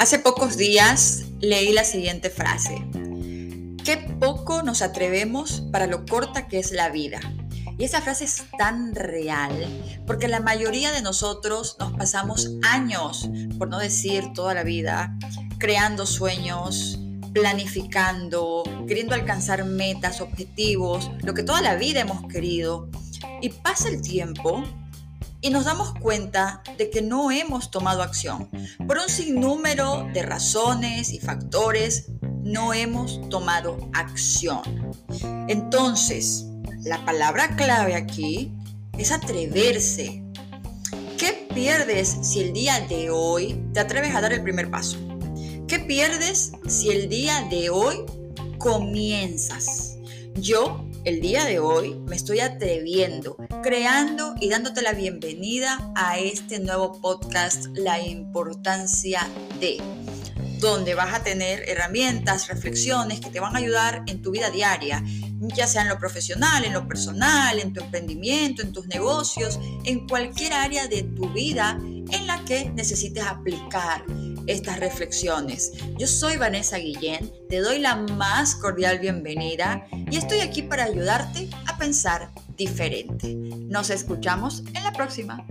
Hace pocos días leí la siguiente frase. Qué poco nos atrevemos para lo corta que es la vida. Y esa frase es tan real porque la mayoría de nosotros nos pasamos años, por no decir toda la vida, creando sueños, planificando, queriendo alcanzar metas, objetivos, lo que toda la vida hemos querido. Y pasa el tiempo y nos damos cuenta de que no hemos tomado acción. Por un sinnúmero de razones y factores, no hemos tomado acción. Entonces, la palabra clave aquí es atreverse. ¿Qué pierdes si el día de hoy te atreves a dar el primer paso? ¿Qué pierdes si el día de hoy comienzas? Yo el día de hoy me estoy atreviendo, creando y dándote la bienvenida a este nuevo podcast, La importancia de, donde vas a tener herramientas, reflexiones que te van a ayudar en tu vida diaria, ya sea en lo profesional, en lo personal, en tu emprendimiento, en tus negocios, en cualquier área de tu vida en la que necesites aplicar estas reflexiones. Yo soy Vanessa Guillén, te doy la más cordial bienvenida y estoy aquí para ayudarte a pensar diferente. Nos escuchamos en la próxima.